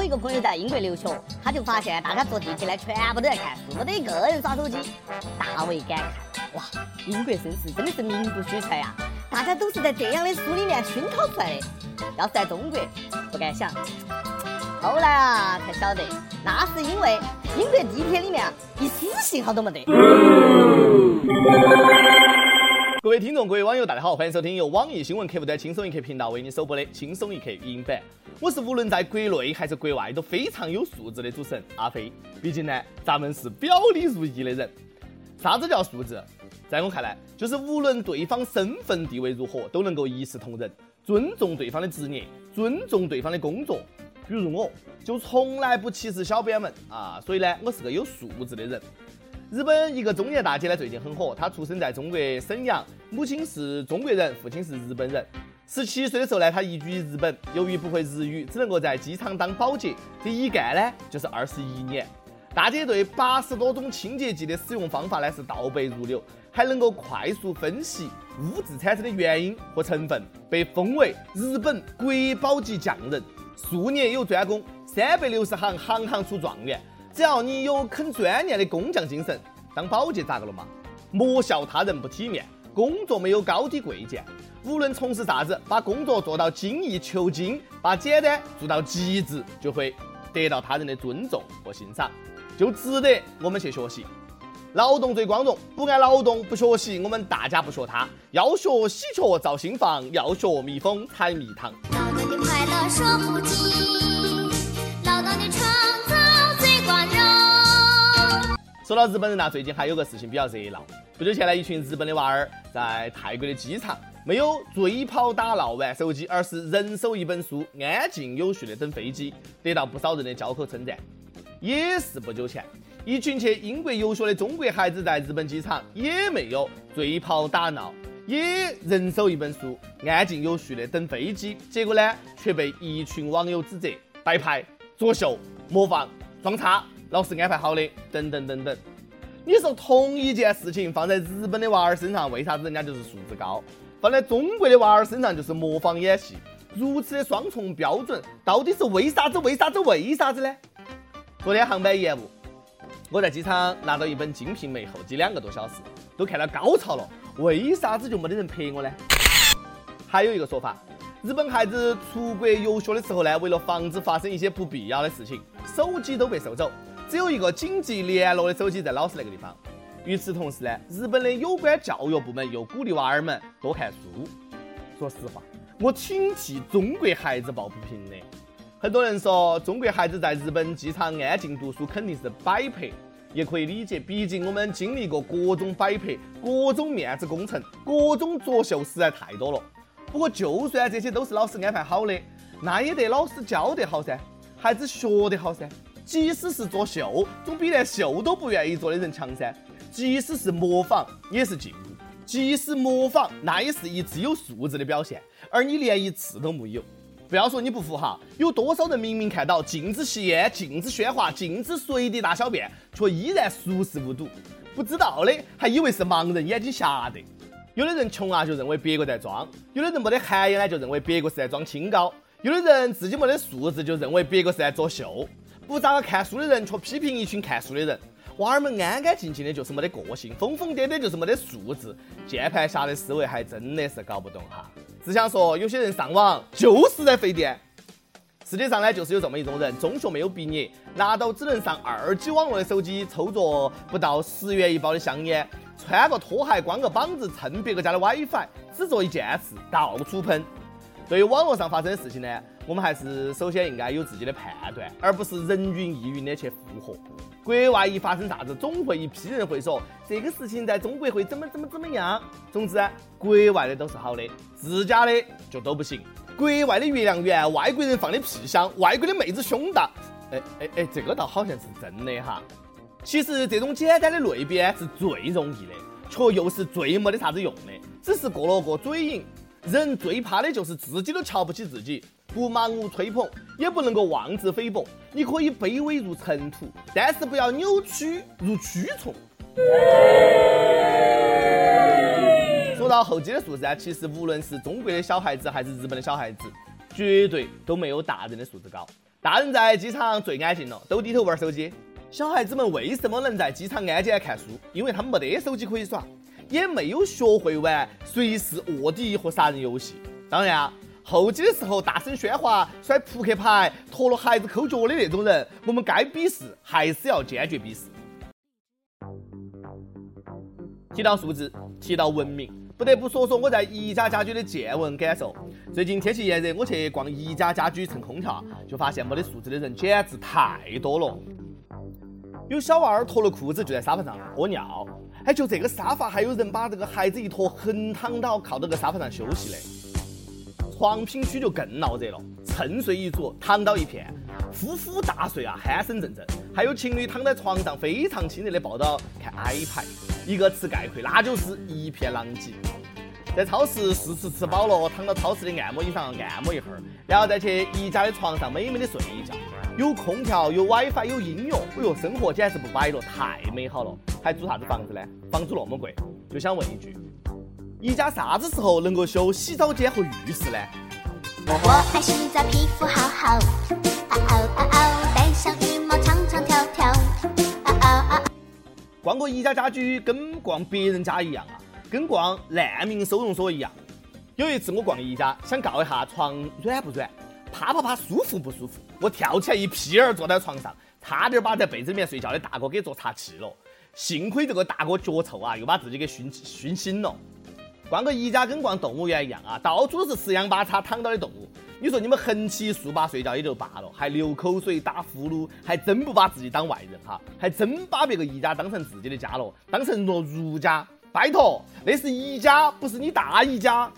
我一个朋友在英国留学，他就发现大家坐地铁呢，全部都在看书，没得一个人耍手机，大为感慨。哇，英国绅士真的是名不虚传呀！大家都是在这样的书里面熏陶出来的。要是在中国，不敢想。后来啊，才晓得，那是因为英国地铁里面一丝信号都没得。各位听众，各位网友，大家好，欢迎收听由网易新闻客户端轻松一刻频道为你首播的轻松一刻语音版。我是无论在国内还是国外都非常有素质的主持人阿飞。毕竟呢，咱们是表里如一的人。啥子叫素质？在我看来，就是无论对方身份地位如何，都能够一视同仁，尊重对方的职业，尊重对方的工作。比如我，就从来不歧视小编们啊，所以呢，我是个有素质的人。日本一个中年大姐呢，最近很火。她出生在中国沈阳，母亲是中国人，父亲是日本人。十七岁的时候呢，她移居日本，由于不会日语，只能够在机场当保洁，这一干呢就是二十一年。大姐对八十多种清洁剂的使用方法呢是倒背如流，还能够快速分析污渍产生的原因和成分，被封为日本国宝级匠人，数年有专攻，三百六十行，行行出状元。只要你有肯钻研的工匠精神，当保洁咋个了嘛？莫笑他人不体面，工作没有高低贵贱，无论从事啥子，把工作做到精益求精，把简单做到极致，就会得到他人的尊重和欣赏，就值得我们去学习。劳动最光荣，不爱劳动不学习，我们大家不学他。要学喜鹊造新房，要学蜜蜂采蜜糖。劳动的快乐说不尽，说到日本人呐，最近还有个事情比较热闹。不久前呢，一群日本的娃儿在泰国的机场没有追跑打闹玩手机，而是人手一本书，安静有序的等飞机，得到不少人的交口称赞。也是不久前，一群去英国游学的中国孩子在日本机场也没有追跑打闹，也人手一本书，安静有序的等飞机，结果呢，却被一群网友指责摆拍、作秀、模仿、装叉。老师安排好的，等等等等。你说同一件事情放在日本的娃儿身上，为啥子人家就是素质高？放在中国的娃儿身上就是模仿演戏？如此的双重标准，到底是为啥子？为啥子？为啥子呢？昨天航班延误，我在机场拿到一本《金瓶梅》，候机两个多小时，都看到高潮了。为啥子就没得人陪我呢？还有一个说法，日本孩子出国游学的时候呢，为了防止发生一些不必要的事情，手机都被收走。只有一个紧急联络的手机在老师那个地方。与此同时呢，日本的有关教育部门又鼓励娃儿们多看书。说实话，我挺替中国孩子抱不平的。很多人说中国孩子在日本机场安静读书肯定是摆拍，也可以理解，毕竟我们经历过各种摆拍、各种面子工程、各种作秀实在太多了。不过，就算这些都是老师安排好的，那也得老师教得好噻，孩子学得好噻。即使是作秀，总比连秀都不愿意做的人强噻。即使是模仿，也是进步；即使模仿，那也是一次有素质的表现。而你连一次都没有，不要说你不服哈，有多少人明明看到禁止吸烟、禁止喧哗、禁止随地大小便，却依然熟视无睹？不知道的还以为是盲人眼睛瞎的。有的人穷啊，就认为别个在装；有的人没得涵养呢，就认为别个是在装清高；有的人自己没得素质，就认为别个是在作秀。不咋个看书的人，却批评一群看书的人。娃儿们安安静静的，就是没得个性；疯疯癫癫，就是没得素质。键盘侠的思维还真的是搞不懂哈。只想说，有些人上网就是在费电。世界上呢，就是有这么一种人：中学没有毕业，拿到只能上二 G 网络的手机，抽着不到十元一包的香烟，穿个拖鞋，光个膀子蹭别个家的 WiFi，只做一件事，到处喷。对于网络上发生的事情呢，我们还是首先应该有自己的判断，而不是人云亦云的去附和。国外一发生啥子，总会一批人会说这个事情在中国会怎么怎么怎么样。总之，国外的都是好的，自家的就都不行。国外的月亮圆，外国人放的屁香，外国的妹子胸大。哎哎哎，这个倒好像是真的哈。其实这种简单的类比是最容易的，却又是最没得啥子用的，只是过了个嘴瘾。人最怕的就是自己都瞧不起自己，不盲目吹捧，也不能够妄自菲薄。你可以卑微如尘土，但是不要扭曲如蛆虫。说到后期的素质啊，其实无论是中国的小孩子还是日本的小孩子，绝对都没有大人的素质高。大人在机场最安静了，都低头玩手机。小孩子们为什么能在机场安静看书？因为他们没得手机可以耍，也没有学会玩随时卧底和杀人游戏。当然啊，候机的时候大声喧哗、甩扑克牌、拖了孩子抠脚的那种人，我们该鄙视还是要坚决鄙视。提到素质，提到文明。不得不说说我在宜家家居的见闻感受。最近天气炎热，我去逛宜家家居蹭空调，就发现没得素质的人简直太多了。有小娃儿脱了裤子就在沙发上屙尿，哎，就这个沙发还有人把这个孩子一坨横躺倒，靠到个沙发上休息的。床品区就更闹热了，趁睡一组躺倒一片，呼呼大睡啊，鼾声阵阵。还有情侣躺在床上非常亲热的抱到看 iPad，一个吃概括，那就是一片狼藉。在超市试吃吃饱了，躺到超市的按摩椅上按摩一会儿，然后再去宜家的床上美美的睡一觉。有空调，有 WiFi，有音乐，哎呦，生活简直不摆了，太美好了。还租啥子房子呢？房租那么贵，就想问一句：宜家啥子时候能够修洗澡间和浴室呢？我爱洗澡，皮肤好好，嗷嗷嗷嗷，带上羽毛唱唱跳跳。逛个宜家家居跟逛别人家一样啊。跟逛难民收容所一样。有一次我逛宜家，想告一下床软不软，啪啪啪舒服不舒服。我跳起来一屁儿坐在床上，差点把在被子里面睡觉的大哥给坐岔气了。幸亏这个大哥脚臭啊，又把自己给熏熏醒了。逛个宜家跟逛动物园一样啊，到处都是四仰八叉躺倒的动物。你说你们横七竖八睡觉也就罢了，还流口水打呼噜，还真不把自己当外人哈，还真把别个宜家当成自己的家了，当成了儒家。拜托，那是宜家，不是你大姨家。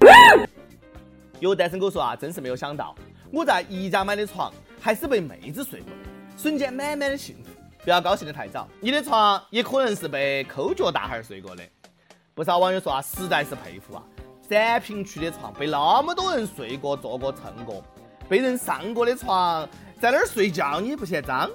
有单身狗说啊，真是没有想到，我在宜家买的床还是被妹子睡过的，瞬间满满的幸福。不要高兴得太早，你的床也可能是被抠脚大汉睡过的。不少网友说啊，实在是佩服啊，展平区的床被那么多人睡过、坐过、蹭过，被人上过的床，在那儿睡觉你也不嫌脏。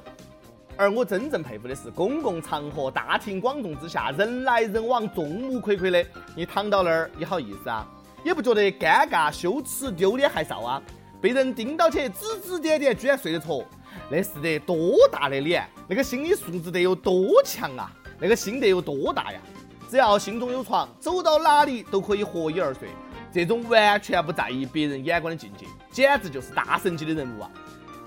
而我真正佩服的是，公共场合大庭广众之下，人来人往，众目睽睽的，你躺到那儿也好意思啊，也不觉得尴尬、羞耻、丢脸、害臊啊？被人盯到起，指指点点，居然睡得着，那是得多大的脸？那个心理素质得有多强啊？那个心得有多大呀？只要心中有床，走到哪里都可以合衣而睡，这种完全不在意别人眼光的境界，简直就是大神级的人物啊！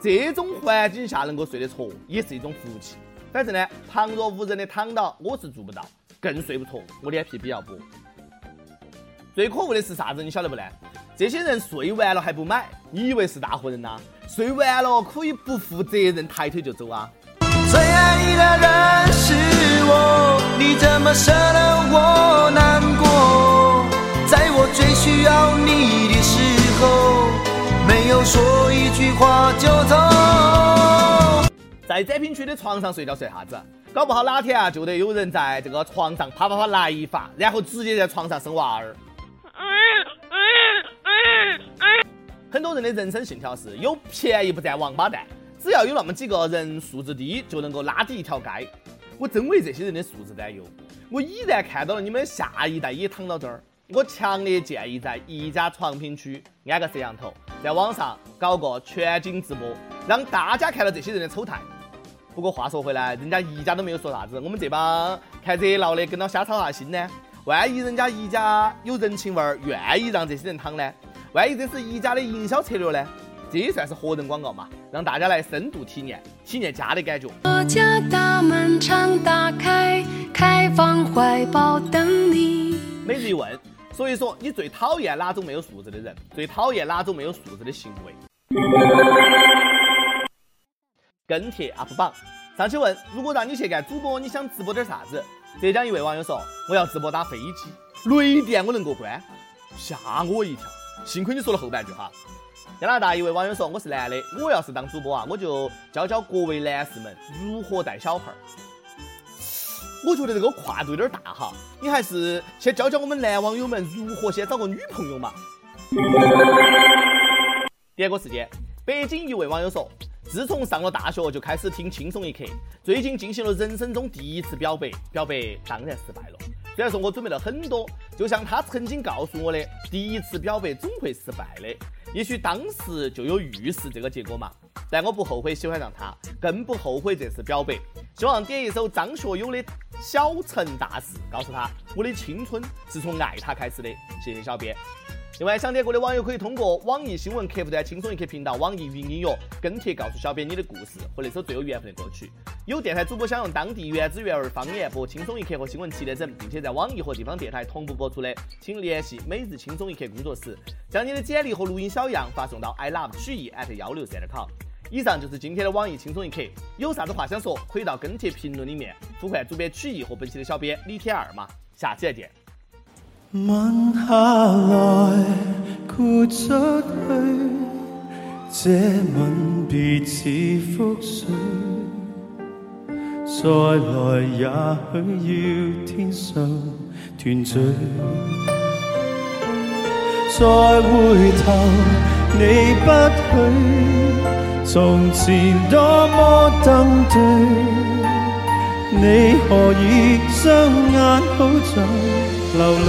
这种环境下能够睡得着，也是一种福气。反正呢，旁若无人的躺倒，我是做不到，更睡不着，我脸皮比较薄。最可恶的是啥子？你晓得不呢？这些人睡完了还不买，你以为是大活人呐？睡完了可以不负责任抬腿就走啊？最爱你的人是我，你怎么舍得我难句话就走。在展品区的床上睡觉算啥子？搞不好哪天啊，就得有人在这个床上啪啪啪来一发，然后直接在床上生娃儿。很多人的人生信条是有便宜不占王八蛋，只要有那么几个人素质低，就能够拉低一条街。我真为这些人的素质担忧。我已然看到了你们下一代也躺到这儿。我强烈建议在宜家床品区安个摄像头，在网上搞个全景直播，让大家看到这些人的丑态。不过话说回来，人家宜家都没有说啥子，我们这帮看热闹的跟到瞎操啥心呢？万一人家宜家有人情味儿，愿意让这些人躺呢？万一这是宜家的营销策略呢？这也算是活人广告嘛，让大家来深度体验体验家的感觉。我家大门常打开，开放怀抱等你。每日一问。所以说，你最讨厌哪种没有素质的人？最讨厌哪种没有素质的行为？跟帖 UP 榜上期问：如果让你去干主播，你想直播点啥子？浙江一位网友说：我要直播打飞机，雷电我能过关，吓我一跳。幸亏你说了后半句哈。加拿大一位网友说：我是男的，我要是当主播啊，我就教教各位男士们如何带小孩。我觉得这个跨度有点大哈，你还是先教教我们男网友们如何先找个女朋友嘛。第二个时间，北京一位网友说，自从上了大学就开始听轻松一刻，最近进行了人生中第一次表白，表白当然失败了。虽然说我准备了很多，就像他曾经告诉我的，第一次表白总会失败的，也许当时就有预示这个结果嘛。但我不后悔喜欢上他，更不后悔这次表白。希望点一首张学友的《小城大事》，告诉他我的青春是从爱他开始的。谢谢小编。另外，想点歌的网友可以通过网易新闻客户端“轻松一刻”频道、网易云音乐跟帖告诉小编你的故事和那首最有缘分的歌曲。有电台主播想用当地原汁原味方言播《轻松一刻》和新闻七点整，并且在网易和地方电台同步播出的，请联系每日轻松一刻工作室，将你的简历和录音小样发送到 i love 曲艺 at 幺六三点 com。以上就是今天的网易轻松一刻，有啥子话想说，可以到跟帖评论里面呼唤主编曲艺和本期的小编李天二嘛。下期再见。吻下来，豁出去，这吻别似覆水。再来也许要天上团聚。再回头，你不许，从前多么登对，你何以双眼好像？流泪。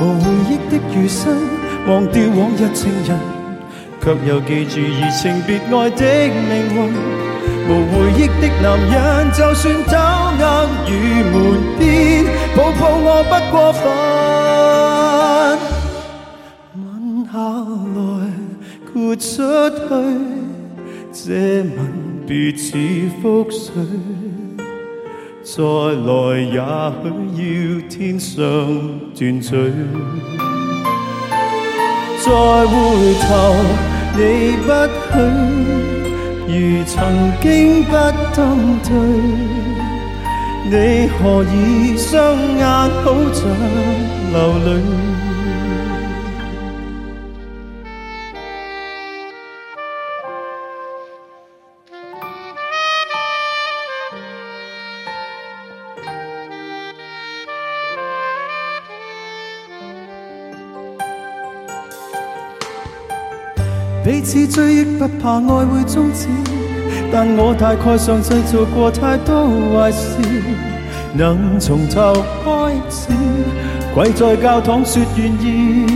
无回忆的余生，忘掉往日情人，却又记住移情别爱的命运。无回忆的男人，就算偷呃与门边，抱抱我不过分。吻下来，豁出去，这吻别似覆水。再来也许要天上断罪。再回头，你不许。如曾经不登对，你何以双眼好像流泪？彼此追忆，不怕爱会终止，但我大概上制造过太多坏事，能从头开始，跪在教堂说愿意。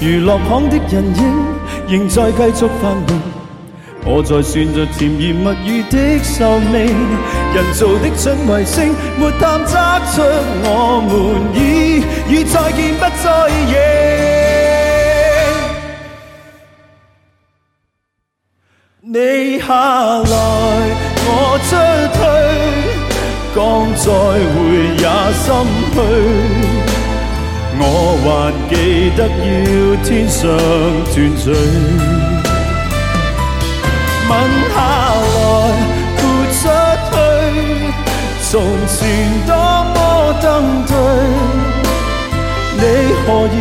娱乐行的人影仍在继续繁荣，我在算着甜言蜜语的寿命，人造的准卫星没探测出我们已与再见不再认。你下来，我出去，讲再会也心虚。我还记得要天上团聚。吻下来，豁出去，从前多么登对，你何以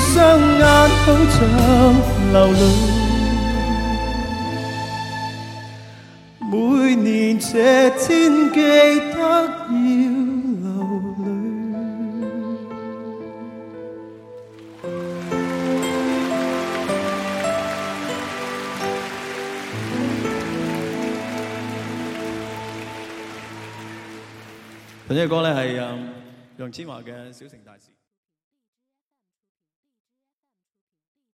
双眼好像流泪？年这天记得要流泪。本隻歌咧係楊千嬅嘅《小城大事》。